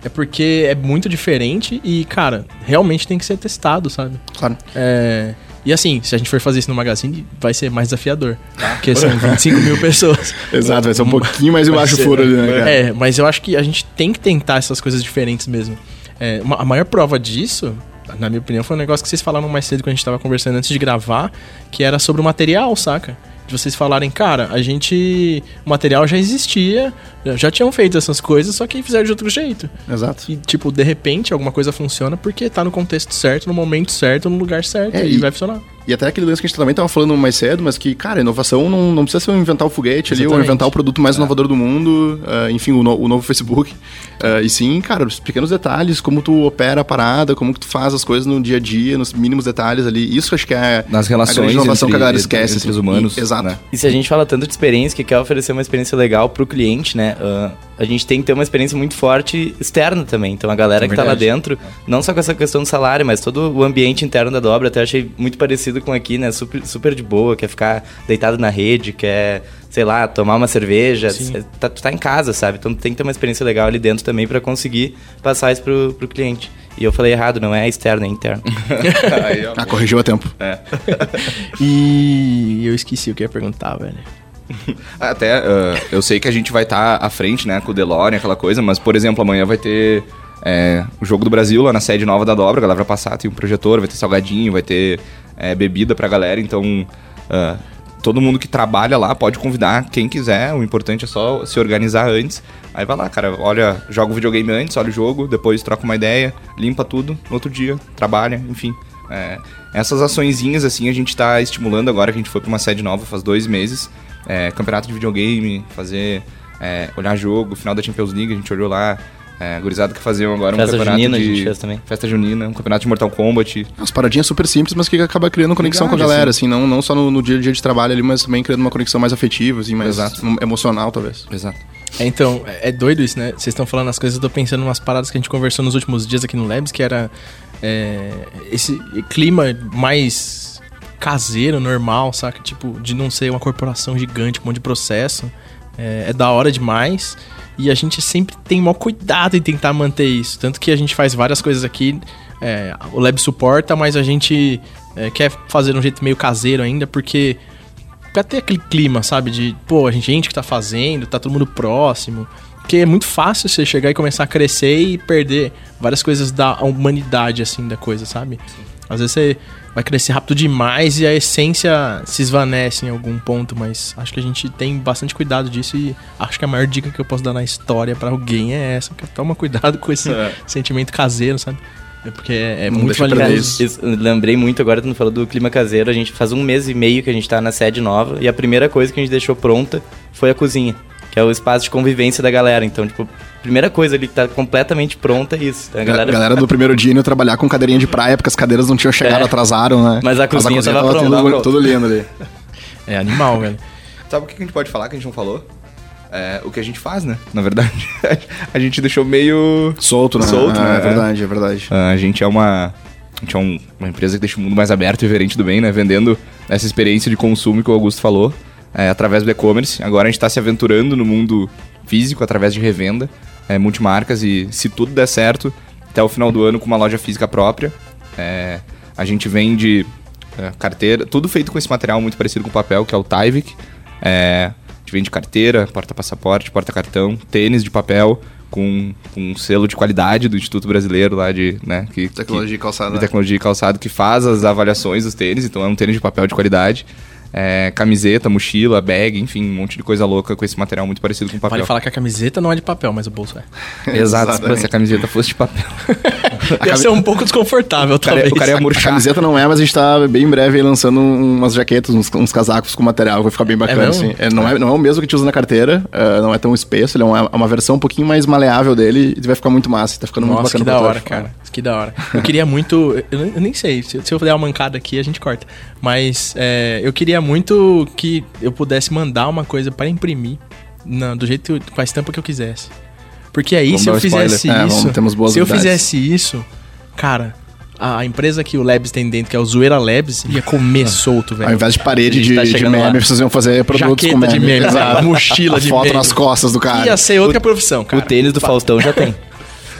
É porque é muito diferente e, cara, realmente tem que ser testado, sabe? Claro. É, E assim, se a gente for fazer isso no Magazine, vai ser mais desafiador. Porque são 25 mil pessoas. Exato, vai ser um pouquinho mais embaixo do furo ali, né, cara? É, mas eu acho que a gente tem que tentar essas coisas diferentes mesmo. É, uma- a maior prova disso, na minha opinião, foi um negócio que vocês falaram mais cedo quando a gente tava conversando antes de gravar, que era sobre o material, saca? De vocês falarem, cara, a gente. O material já existia, já tinham feito essas coisas, só que fizeram de outro jeito. Exato. E, tipo, de repente alguma coisa funciona porque tá no contexto certo, no momento certo, no lugar certo, É, e, e- vai funcionar. E até aquele lance que a gente também tava falando mais cedo, mas que, cara, inovação não, não precisa ser um inventar o foguete ali, ou Exatamente. inventar o produto mais inovador do mundo, ah, enfim, o, no- o novo Facebook. Ah, e sim, cara, os pequenos detalhes, como tu opera a parada, como que tu faz as coisas no dia a dia, nos mínimos detalhes ali. Isso acho que é Nas a relações grande inovação entre- que a galera entre- esquece. entre assim. os humanos, E- exato. né? E se a gente fala tanto de experiência, que quer oferecer uma experiência legal pro cliente, né? Ah, a gente tem que ter uma experiência muito forte externa também. Então a galera É que tá lá dentro, não só com essa questão do salário, mas todo o ambiente interno da dobra, até achei muito parecido com aqui, né? Super, super de boa, quer ficar deitado na rede, quer, sei lá, tomar uma cerveja. Sim. Tá, tu tá em casa, sabe? Então tem que ter uma experiência legal ali dentro também pra conseguir passar isso pro, pro cliente. E eu falei errado, não é externo, é interno. Ah, corrigiu a tempo. E eu esqueci o que ia perguntar, velho. Até, ah, eu sei que a gente vai estar à frente, né, com o DeLorean, aquela coisa, mas, por exemplo, amanhã vai ter é, o Jogo do Brasil lá na sede nova da Dobra, a galera vai passar, tem um projetor, vai ter salgadinho, vai ter é, bebida pra galera, então ah, todo mundo que trabalha lá pode convidar quem quiser, o importante é só se organizar antes. Aí vai lá, cara, olha, joga o videogame antes, olha o jogo, depois troca uma ideia, limpa tudo, no outro dia, trabalha, enfim. É, essas açõezinhas, assim, a gente tá estimulando agora que a gente foi pra uma sede nova faz dois meses. É, campeonato de videogame, fazer, é, olhar jogo, final da Champions League, a gente olhou lá. É, gurizada que faziam agora Festa um campeonato junina a de... gente fez também. Festa junina, um campeonato de Mortal Kombat. Umas paradinhas super simples, mas que acaba criando conexão com a galera, assim, não, não só no, no dia a dia de trabalho ali, mas também criando uma conexão mais afetiva, assim, mais Exato. emocional, talvez. Exato. É, então, é é doido isso, né? Vocês estão falando as coisas, eu tô pensando em umas paradas que a gente conversou nos últimos dias aqui no Labs, que era é, esse clima mais caseiro, normal, saca? Tipo, de não ser uma corporação gigante, um monte de processo. É, é da hora demais. E a gente sempre tem maior cuidado em tentar manter isso. Tanto que a gente faz várias coisas aqui. é, o Lab suporta, mas a gente é, quer fazer de um jeito meio caseiro ainda, porque pra ter aquele clima, sabe? De, pô, a gente, gente que tá fazendo, tá todo mundo próximo. Porque é muito fácil você chegar e começar a crescer e perder várias coisas da humanidade, assim, da coisa, sabe? Às vezes você vai crescer rápido demais e a essência se esvanece em algum ponto, mas acho que a gente tem bastante cuidado disso e acho que a maior dica que eu posso dar na história pra alguém é essa, que toma cuidado com esse É. sentimento caseiro, sabe? É porque é, é Não muito valioso. lembrei muito agora, tu não falou do clima caseiro. A gente faz um mês e meio que a gente tá na sede nova e a primeira coisa que a gente deixou pronta foi a cozinha, que é o espaço de convivência da galera. Então, tipo, a primeira coisa ali que tá completamente pronta é isso. A A galera, galera, do primeiro dia indo trabalhar com cadeirinha de praia, porque as cadeiras não tinham chegado, É. atrasaram, né? Mas a cozinha tava pronta, tudo, tava pronta. tudo lindo ali. É animal, velho. Sabe o que a gente pode falar que a gente não falou? É, o que a gente faz, né? Na verdade, a gente deixou meio. Solto, né? Solto, Ah, né? É verdade, é verdade. Ah, A gente é uma. A gente é um- uma empresa que deixa o mundo mais aberto e verente do bem, né? Vendendo essa experiência de consumo que o Augusto falou, é, através do e-commerce. Agora a gente está se aventurando no mundo físico através de revenda, é, multimarcas, e se tudo der certo, até o final do ano com uma loja física própria. É, a gente vende é, carteira, tudo feito com esse material muito parecido com o papel, que é o Tyvek. É, a gente vende carteira, porta-passaporte, porta-cartão, tênis de papel, com, um selo de qualidade do Instituto Brasileiro lá de, né, que, Tecnologia e que, calçada. de tecnologia e calçado que faz as avaliações dos tênis, então é um tênis de papel de qualidade. É, camiseta, mochila, bag, enfim, um monte de coisa louca com esse material muito parecido com papel. Vale falar que a camiseta não é de papel, mas o bolso é. Exato, se a camiseta fosse de papel. Ia ser um pouco desconfortável, O cara, talvez. o cara ia A murchar. camiseta não é, mas a gente tá bem em breve aí lançando um- umas jaquetas, uns, uns casacos com material, vai ficar bem bacana, mesmo? assim. É, não, é, não é o mesmo que a gente usa na carteira, é, não é tão espesso, ele é uma, é uma versão um pouquinho mais maleável dele e vai ficar muito massa, tá ficando muito Nossa, bacana que da pra hora, cara. Que da hora. Eu queria muito. Eu, nem- eu nem sei, se, se eu der uma mancada aqui, a gente corta. Mas é, eu queria muito que eu pudesse mandar uma coisa para imprimir na- do jeito com a estampa que eu quisesse. Porque aí, Vamos se eu fizesse É, isso. vamos- se eu fizesse isso, cara. A empresa que o Labs tem dentro, que é o Zoeira Labs, ia comer solto, velho. Ao invés de parede de, tá de meme, vocês iam fazer produtos Jaqueta com meme. de meme, mochila A de foto meme. nas costas do cara. Ia ser outra profissão, cara. O tênis do Faustão já tem.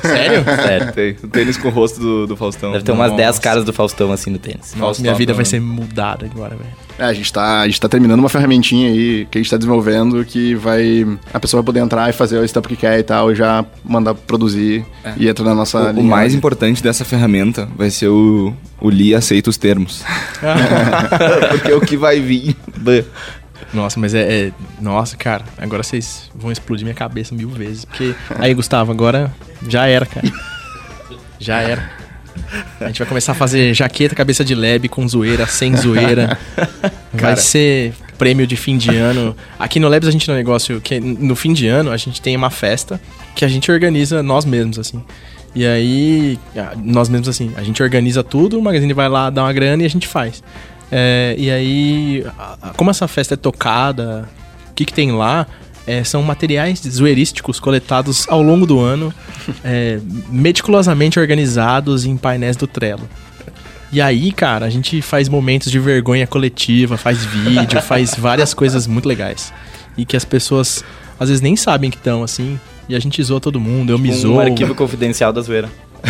Sério? Sério. Tem o tênis com o rosto do, do Faustão. Deve ter umas Nossa. 10 caras do Faustão assim no tênis. Nossa, minha Faustão, vida vai né? ser mudada agora, velho. É, a gente, tá, a gente tá terminando uma ferramentinha aí que a gente tá desenvolvendo que vai. A pessoa vai poder entrar e fazer o estampo que quer e tal, e já mandar produzir e entra na nossa O, o linha. mais importante dessa ferramenta vai ser o, o Li aceita os termos. Porque é o que vai vir. Nossa, mas é, é- Nossa, cara, agora vocês vão explodir minha cabeça mil vezes. Porque. Aí, Gustavo, agora já era, cara. Já era. A gente vai começar a fazer jaqueta, cabeça de lab, com zoeira, sem zoeira. Vai ser prêmio de fim de ano. Aqui no Labs a gente tem um negócio que no fim de ano a gente tem uma festa que a gente organiza nós mesmos, assim. E aí, nós mesmos assim, a gente organiza tudo, o magazine vai lá dar uma grana e a gente faz. É, e aí, como essa festa é tocada, o que, que tem lá? É, são materiais zoeirísticos coletados ao longo do ano, é, meticulosamente organizados em painéis do Trello. E aí, cara, a gente faz momentos de vergonha coletiva, faz vídeo, faz várias coisas muito legais. E que as pessoas às vezes nem sabem que estão assim. E a gente zoa todo mundo, eu me Um zoo. arquivo confidencial da zoeira.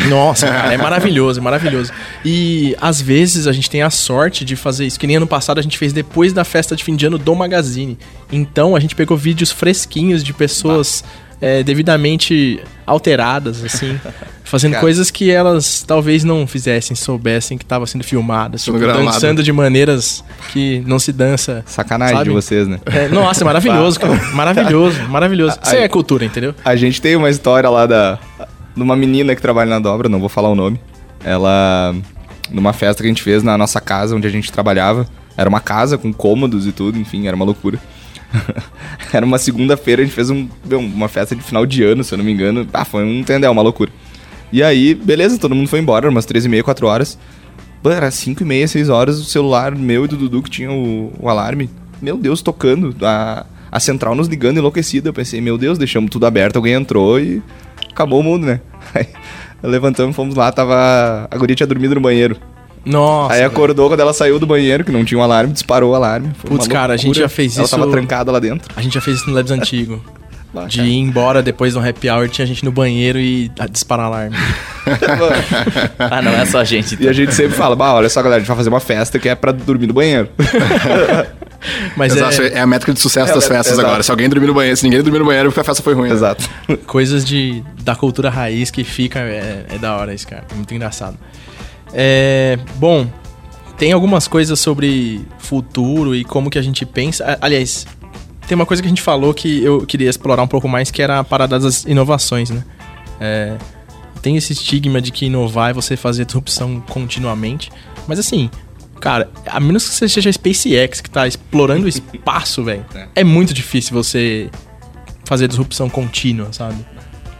Nossa, cara, é maravilhoso, é maravilhoso. E às vezes a gente tem a sorte de fazer isso. Que nem ano passado a gente fez depois da festa de fim de ano do Magazine. Então a gente pegou vídeos fresquinhos de pessoas é, devidamente alteradas, assim, Fazendo Cara. coisas que elas talvez não fizessem, soubessem que estava sendo filmadas. Tipo, dançando de maneiras que não se dança. Sacanagem Sabe? de vocês, né? É, nossa, é maravilhoso, cara. Maravilhoso, maravilhoso. Isso aí é cultura, entendeu? A gente tem uma história lá da de uma menina que trabalha na dobra, não vou falar o nome. Ela numa festa que a gente fez na nossa casa onde a gente trabalhava, era uma casa com cômodos e tudo, enfim, era uma loucura. era uma segunda-feira, a gente fez um, uma festa de final de ano, se eu não me engano. Ah, foi um entendeu, uma loucura. E aí, beleza, todo mundo foi embora, umas 13 e meia, 4 horas. Pô, era 5 e meia, 6 horas, o celular meu e do Dudu que tinha o, o alarme. Meu Deus, tocando. A, a central nos ligando enlouquecida. Eu pensei, meu Deus, deixamos tudo aberto, alguém entrou e acabou o mundo, né? Aí levantamos, fomos lá, tava. A guria tinha dormido no banheiro. Nossa. Aí velho. acordou quando ela saiu do banheiro, que não tinha um alarme, disparou o alarme. Foi Putz, cara, a gente já fez ela isso- tava trancada lá dentro. A gente já fez isso no Labs antigo. De ir embora depois do happy hour, tinha gente no banheiro e ah, disparar alarme. Ah, não é só a gente. E Então. a gente sempre fala, bah, olha só, galera, a gente vai fazer uma festa que é pra dormir no banheiro. Mas Exato, é é, a métrica de sucesso É das festas exato. agora. Se alguém dormir no banheiro, se ninguém dormir no banheiro, é porque a festa foi ruim. né? Exato. coisas de, da cultura raiz que fica. É, é da hora isso, cara. É muito engraçado. É, bom, tem algumas coisas sobre futuro e como que a gente pensa. Aliás, tem uma coisa que a gente falou que eu queria explorar um pouco mais, que era a parada das inovações, né? É, tem esse estigma de que inovar é você fazer disrupção continuamente. Mas assim, cara, a menos que você seja a SpaceX que tá explorando o espaço, velho, é muito difícil você fazer disrupção contínua, sabe?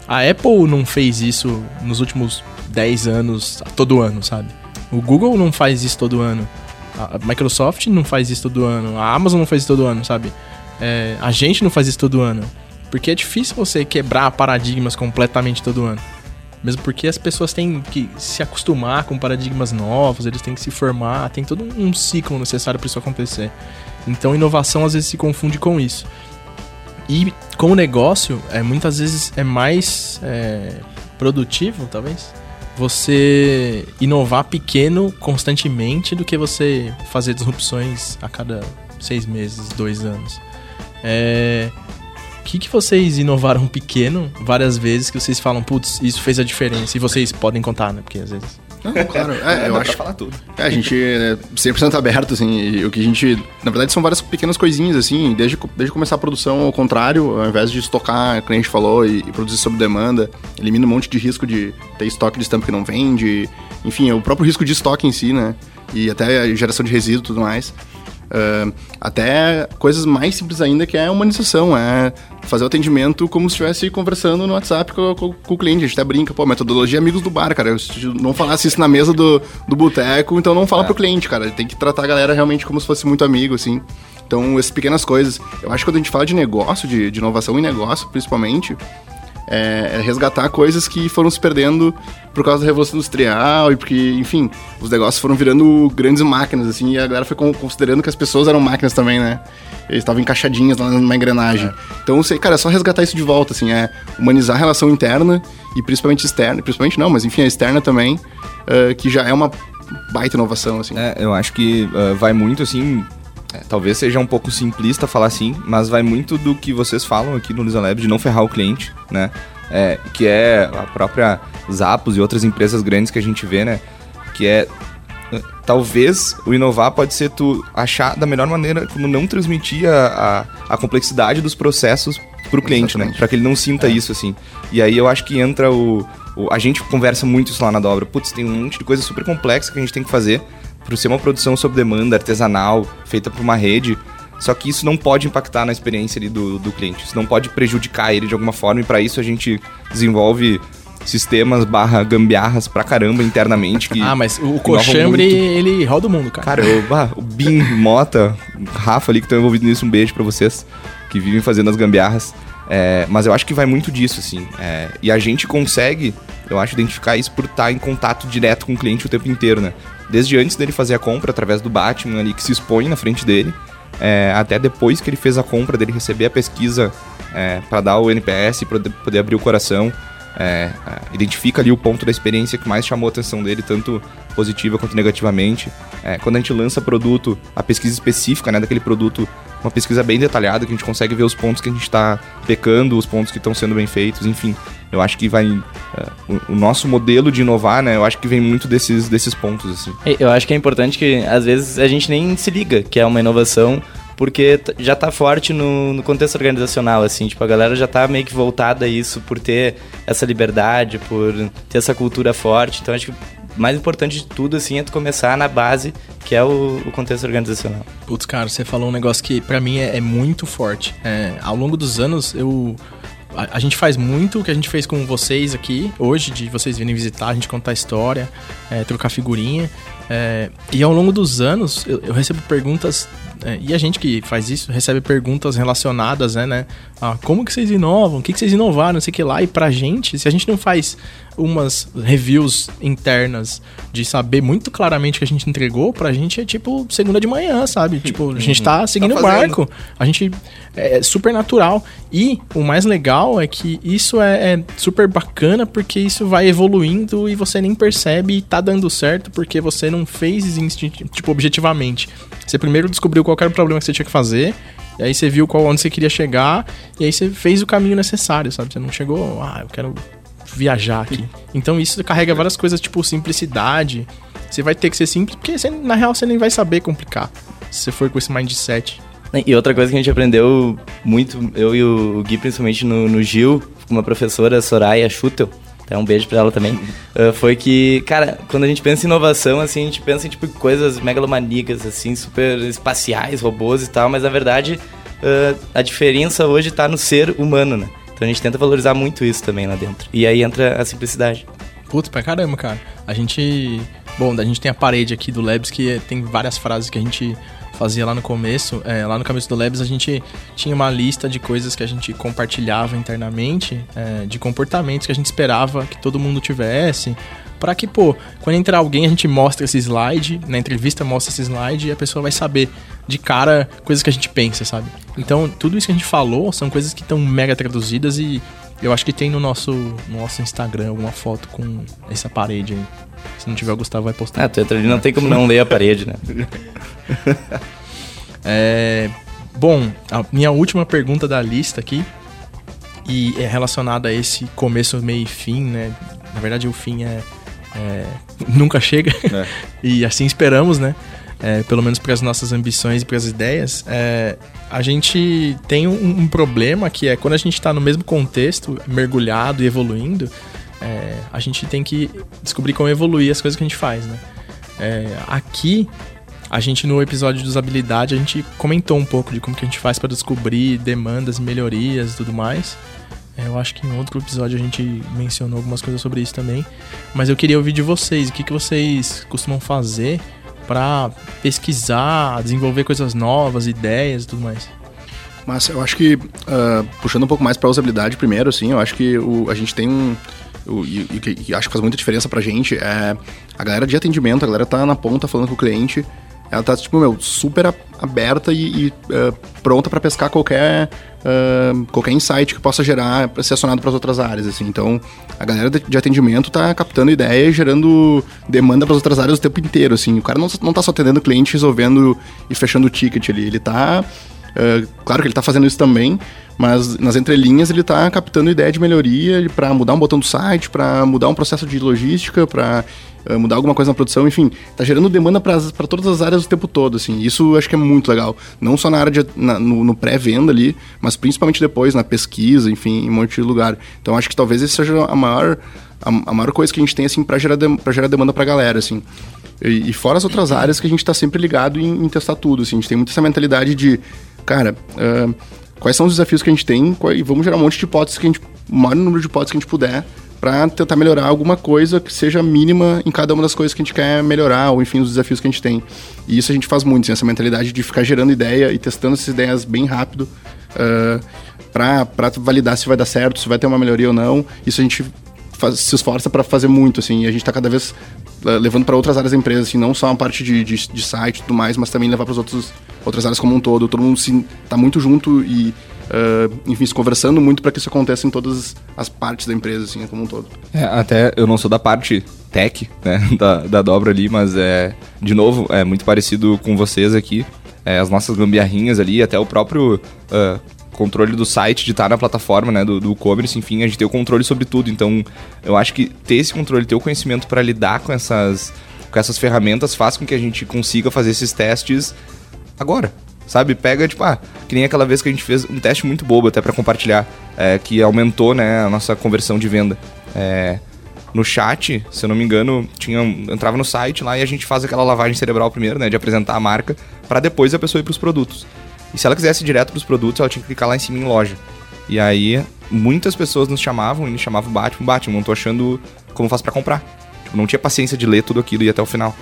A Apple não fez isso nos últimos 10 anos, todo ano, sabe? O Google não faz isso todo ano. A a Microsoft não faz isso todo ano. A Amazon não faz isso todo ano, sabe? É, a gente não faz isso todo ano. Porque é difícil você quebrar paradigmas completamente todo ano. Mesmo porque as pessoas têm que se acostumar com paradigmas novos, eles têm que se formar, tem todo um ciclo necessário para isso acontecer. Então, inovação às vezes se confunde com isso. E como negócio, é, muitas vezes é mais é, produtivo, talvez, você inovar pequeno constantemente do que você fazer disrupções a cada seis meses, dois anos. É, o que, que vocês inovaram pequeno várias vezes que vocês falam, putz, isso fez a diferença? E vocês podem contar, né? Porque às vezes. Não, claro. É, eu Dá acho pra falar tudo. É, a gente é 100% aberto, assim, e o que a gente... Na verdade, são várias pequenas coisinhas, assim, desde, desde começar a produção ao contrário, ao invés de estocar, como a gente falou, e, e produzir sob demanda, elimina um monte de risco de ter estoque de estampa que não vende, enfim, o próprio risco de estoque em si, né, e até a geração de resíduo e tudo mais. Ah, até coisas mais simples ainda, que é a humanização, é fazer o atendimento como se estivesse conversando no WhatsApp com, com- com o cliente. A gente até brinca, pô, metodologia amigos do bar, cara. Se não falasse isso na mesa do, do boteco, então não fala pro cliente, cara. Tem que tratar a galera realmente como se fosse muito amigo, assim. Então, essas pequenas coisas. Eu acho que quando a gente fala de negócio, de, de inovação em negócio, principalmente, é, é resgatar coisas que foram se perdendo por causa da Revolução Industrial e porque, enfim, os negócios foram virando grandes máquinas, assim, e a galera foi con- considerando que as pessoas eram máquinas também, né? Eles estavam encaixadinhas lá numa engrenagem. Então, sei, cara, é só resgatar isso de volta, assim, é humanizar a relação interna e principalmente externa, principalmente não, mas enfim, a externa também, eh, que já é uma baita inovação, assim. É, eu acho que ah, vai muito assim. É, talvez seja um pouco simplista falar assim, mas vai muito do que vocês falam aqui no Luiza Lab de não ferrar o cliente, né? É, que é a própria Zappos e outras empresas grandes que a gente vê, né? Que é. eh, Talvez o inovar pode ser tu achar da melhor maneira como não transmitir a, a, a complexidade dos processos pro cliente, né? Exatamente. Pra que ele não sinta isso, assim. E aí eu acho que entra o, o- A gente conversa muito isso lá na dobra. Putz, tem um monte de coisa super complexa que a gente tem que fazer por ser uma produção sob demanda, artesanal, feita por uma rede. Só que isso não pode impactar na experiência ali do, do cliente. Isso não pode prejudicar ele de alguma forma. E para isso a gente desenvolve sistemas barra gambiarras pra caramba internamente. Que Ah, mas o muito. ele roda o mundo, cara. Cara, eu, bah, o Bin, Mota, Rafa ali que estão envolvidos nisso, um beijo pra vocês que vivem fazendo as gambiarras. É, mas eu acho que vai muito disso, assim. É, e a gente consegue, eu acho, identificar isso por estar em contato direto com o cliente o tempo inteiro, né? Desde antes dele fazer a compra, através do Batman ali que se expõe na frente dele, é, até depois que ele fez a compra, dele receber a pesquisa é, para dar o NPS poder abrir o coração. É, é, identifica ali o ponto da experiência que mais chamou a atenção dele, tanto positiva quanto negativamente. É, quando a gente lança produto, a pesquisa específica né, daquele produto uma pesquisa bem detalhada, que a gente consegue ver os pontos que a gente está pecando, os pontos que estão sendo bem feitos, enfim. Eu acho que vai. Uh, o, o, nosso modelo de inovar, né? Eu acho que vem muito desses, desses pontos, assim. Eu acho que é importante que, às vezes, a gente nem se liga que é uma inovação porque já tá forte no, no, contexto organizacional, assim, tipo, a galera já tá meio que voltada a isso por ter essa liberdade, por ter essa cultura forte. Então acho que mais importante de tudo, assim, é tu começar na base, que é o, o contexto organizacional. Putz, cara, você falou um negócio que para mim é, é, muito forte. É, ao longo dos anos, eu. A, a, gente faz muito o que a gente fez com vocês aqui hoje, de vocês virem visitar, a gente contar história, é, trocar figurinha. É, e ao longo dos anos, eu, eu recebo perguntas é, e a gente que faz isso recebe perguntas relacionadas, né, né? Ah, como que vocês inovam? O que, que vocês inovaram? Não sei o que lá. E pra gente, se a gente não faz umas reviews internas de saber muito claramente o que a gente entregou, pra gente é tipo segunda de manhã, sabe? Tipo, a gente tá seguindo tá o barco. A gente é super natural. E o mais legal é que isso é, é, super bacana porque isso vai evoluindo e você nem percebe e tá dando certo porque você não fez tipo, objetivamente. Você primeiro descobriu qual era o problema que você tinha que fazer, e aí você viu qual onde você queria chegar, e aí você fez o caminho necessário, sabe? Você não chegou, ah, eu quero viajar aqui. Então isso carrega várias coisas, tipo simplicidade. Você vai ter que ser simples, porque você, na real você nem vai saber complicar. Se você for com esse mindset. E outra coisa que a gente aprendeu muito, eu e o Gui, principalmente no, no Gil, com uma professora, Soraya Schutel, até um beijo pra ela também, uh, foi que, cara, quando a gente pensa em inovação, assim, a gente pensa em, tipo, coisas megalomaníacas, assim, super espaciais, robôs e tal, mas na verdade uh, a diferença hoje tá no ser humano, né? Então a gente tenta valorizar muito isso também lá dentro. E aí entra a simplicidade. Putz, pra caramba, cara. A gente. Bom, a gente tem a parede aqui do Labs que tem várias frases que a gente fazia lá no começo, é, lá no começo do Labs, a gente tinha uma lista de coisas que a gente compartilhava internamente, é, de comportamentos que a gente esperava que todo mundo tivesse, para que, pô, quando entrar alguém, a gente mostra esse slide, na entrevista mostra esse slide e a pessoa vai saber de cara coisas que a gente pensa, sabe? Então, tudo isso que a gente falou são coisas que estão mega traduzidas e eu acho que tem no nosso, no nosso Instagram alguma foto com essa parede aí. Se não tiver, o Gustavo vai postar. Ah, tu entra ali, não tem como não ler a parede, né? é, bom, a minha última pergunta da lista aqui, e é relacionada a esse começo, meio e fim, né? Na verdade, o fim é. é nunca chega. É. e assim esperamos, né? É, pelo menos para as nossas ambições e para as ideias, é, a gente tem um, um, problema que é quando a gente está no mesmo contexto, mergulhado e evoluindo, é, a gente tem que descobrir como evoluir as coisas que a gente faz, né? É, aqui, a gente no episódio de usabilidade, a gente comentou um pouco de como que a gente faz para descobrir demandas, melhorias e tudo mais. É, eu acho que em outro episódio a gente mencionou algumas coisas sobre isso também. Mas eu queria ouvir de vocês, o que, que vocês costumam fazer para pesquisar, desenvolver coisas novas, ideias e tudo mais. Mas eu acho que, uh, puxando um pouco mais para usabilidade primeiro, assim, eu acho que o, a gente tem um, e, e, e, acho que faz muita diferença pra gente é a galera de atendimento, a galera tá na ponta falando com o cliente, ela tá, tipo, meu, super aberta e, e uh, pronta para pescar qualquer, uh, qualquer insight que possa gerar, ser acionado para as outras áreas, assim. Então, a galera de, atendimento tá captando ideia e gerando demanda para as outras áreas o tempo inteiro, assim. O cara não, não tá só atendendo o cliente, resolvendo e fechando o ticket ali, ele tá Uh, claro que ele está fazendo isso também, mas nas entrelinhas ele está captando ideia de melhoria para mudar um botão do site, para mudar um processo de logística, para mudar alguma coisa na produção, enfim, está gerando demanda para todas as áreas o tempo todo, assim. Isso acho que é muito legal, não só na área de, na, no, no pré-venda ali, mas principalmente depois na pesquisa, enfim, em um monte de lugar. Então acho que talvez esse seja a maior a, a maior coisa que a gente tem assim para gerar de, para gerar demanda para galera, assim. E, e, fora as outras áreas que a gente está sempre ligado em, em testar tudo, assim. A gente tem muito essa mentalidade de cara, uh, quais são os desafios que a gente tem e vamos gerar um monte de hipóteses que a gente, o maior número de hipóteses que a gente puder para tentar melhorar alguma coisa que seja mínima em cada uma das coisas que a gente quer melhorar, ou enfim, os desafios que a gente tem. E isso a gente faz muito, assim, essa mentalidade de ficar gerando ideia e testando essas ideias bem rápido uh, para validar se vai dar certo, se vai ter uma melhoria ou não. Isso a gente faz, se esforça para fazer muito, assim, e a gente está cada vez levando para outras áreas da empresa, assim, não só a parte de, de, de site e tudo mais, mas também levar para outras áreas como um todo. Todo mundo está muito junto e, uh, enfim, se conversando muito para que isso aconteça em todas as partes da empresa, assim, como um todo. É, até eu não sou da parte tech, né, da, da dobra ali, mas é, de novo, é muito parecido com vocês aqui. é, as nossas gambiarrinhas ali, até o próprio uh, controle do site, de estar na plataforma, né, do, do e-commerce, enfim, a gente tem o controle sobre tudo. Então, eu acho que ter esse controle, ter o conhecimento para lidar com essas, com essas ferramentas faz com que a gente consiga fazer esses testes agora. Sabe? Pega, tipo, ah, que nem aquela vez que a gente fez um teste muito bobo até para compartilhar, é, que aumentou, né, a nossa conversão de venda. É, no chat, se eu não me engano, tinha, entrava no site lá e a gente faz aquela lavagem cerebral primeiro, né, de apresentar a marca, para depois a pessoa ir para os produtos. E se ela quisesse ir direto para os produtos, ela tinha que clicar lá em cima em loja. E aí, muitas pessoas nos chamavam e me chamavam Batman, Batman, não tô achando como faz para comprar. Tipo, não tinha paciência de ler tudo aquilo e ir até o final.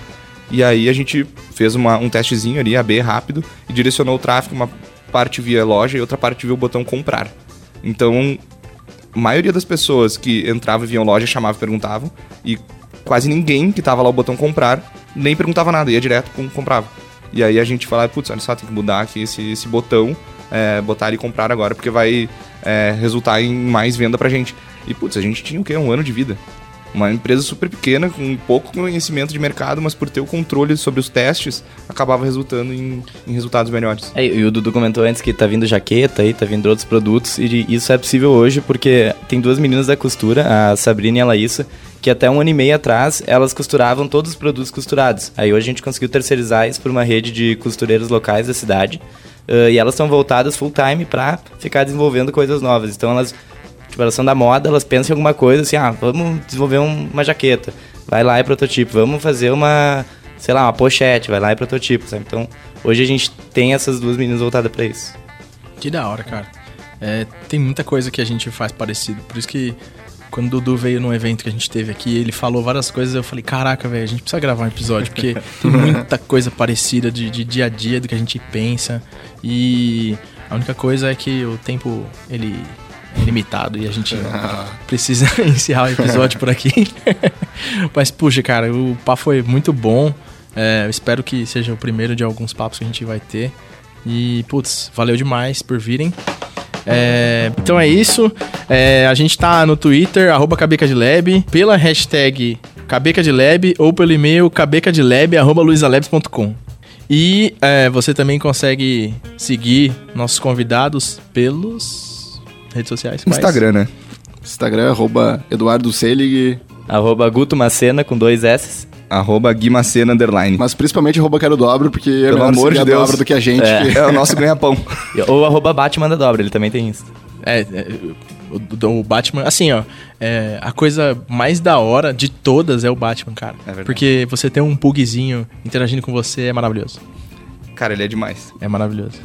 E aí a gente fez uma, um testezinho ali, AB rápido, e direcionou o tráfego, uma parte via loja e outra parte via o botão comprar. Então, a maioria das pessoas que entravam e viam loja chamavam e perguntavam, e quase ninguém que tava lá o botão comprar nem perguntava nada, ia direto com comprava. E aí a gente fala, putz, olha só, tem que mudar aqui esse, esse botão, é, botar ele comprar agora, porque vai é, resultar em mais venda pra gente. E putz, a gente tinha o quê? Um ano de vida. Uma empresa super pequena, com pouco conhecimento de mercado, mas por ter o controle sobre os testes, acabava resultando em, em resultados melhores. É, e o Dudu comentou antes que tá vindo jaqueta aí, tá vindo outros produtos, e isso é possível hoje porque tem duas meninas da costura, a Sabrina e a Laísa, que até um ano e meio atrás elas costuravam todos os produtos costurados. Aí hoje a gente conseguiu terceirizar isso por uma rede de costureiros locais da cidade. Uh, e elas são voltadas full time para ficar desenvolvendo coisas novas. Então elas Tipo, elas são da moda, elas pensam em alguma coisa assim, ah, vamos desenvolver um, uma jaqueta. Vai lá e prototipo. Vamos fazer uma, sei lá, uma pochete, vai lá e prototipo, sabe? Então, hoje a gente tem essas duas meninas voltadas para isso. Que da hora, cara. É, tem muita coisa que a gente faz parecido. Por isso que quando o Dudu veio num evento que a gente teve aqui, ele falou várias coisas, eu falei, caraca, velho, a gente precisa gravar um episódio, porque tem muita coisa parecida de, de dia a dia do que a gente pensa. E a única coisa é que o tempo, ele limitado e a gente ah. precisa encerrar o episódio por aqui. Mas, puxa, cara, o papo foi muito bom. É, eu espero que seja o primeiro de alguns papos que a gente vai ter. E, putz, valeu demais por virem. É, então é isso. É, a gente tá no Twitter, arroba cabecadlab, pela hashtag cabecadlab ou pelo e-mail cabecadlab, arroba luisalabs.com. E é, você também consegue seguir nossos convidados pelos redes sociais? Quais? Instagram, né? Instagram, arroba Eduardo Selig. Arroba Guto Macena com dois S. Arroba Guimacena Underline. Mas principalmente arroba Quero Dobro, porque é Pelo amor de Deus. dobra do que a gente. É, que... é o nosso ganha-pão. Ou arroba Batman da Dobra, ele também tem isso. É, é o, o, Batman, assim, ó, é, a coisa mais da hora de todas é o Batman, cara. É porque você ter um pugzinho interagindo com você é maravilhoso. Cara, ele é demais. É maravilhoso.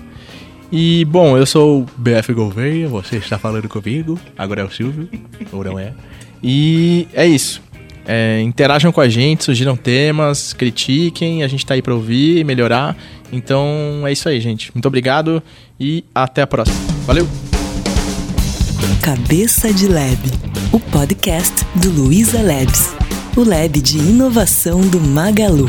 E, bom, eu sou o BF Gouveia, você está falando comigo, agora é o Silvio, ou não é. E é isso. É, interajam com a gente, sugiram temas, critiquem, a gente está aí para ouvir e melhorar. Então é isso aí, gente. Muito obrigado e até a próxima. Valeu! Cabeça de Lab, o podcast do Luiza Labs, o lab de inovação do Magalu.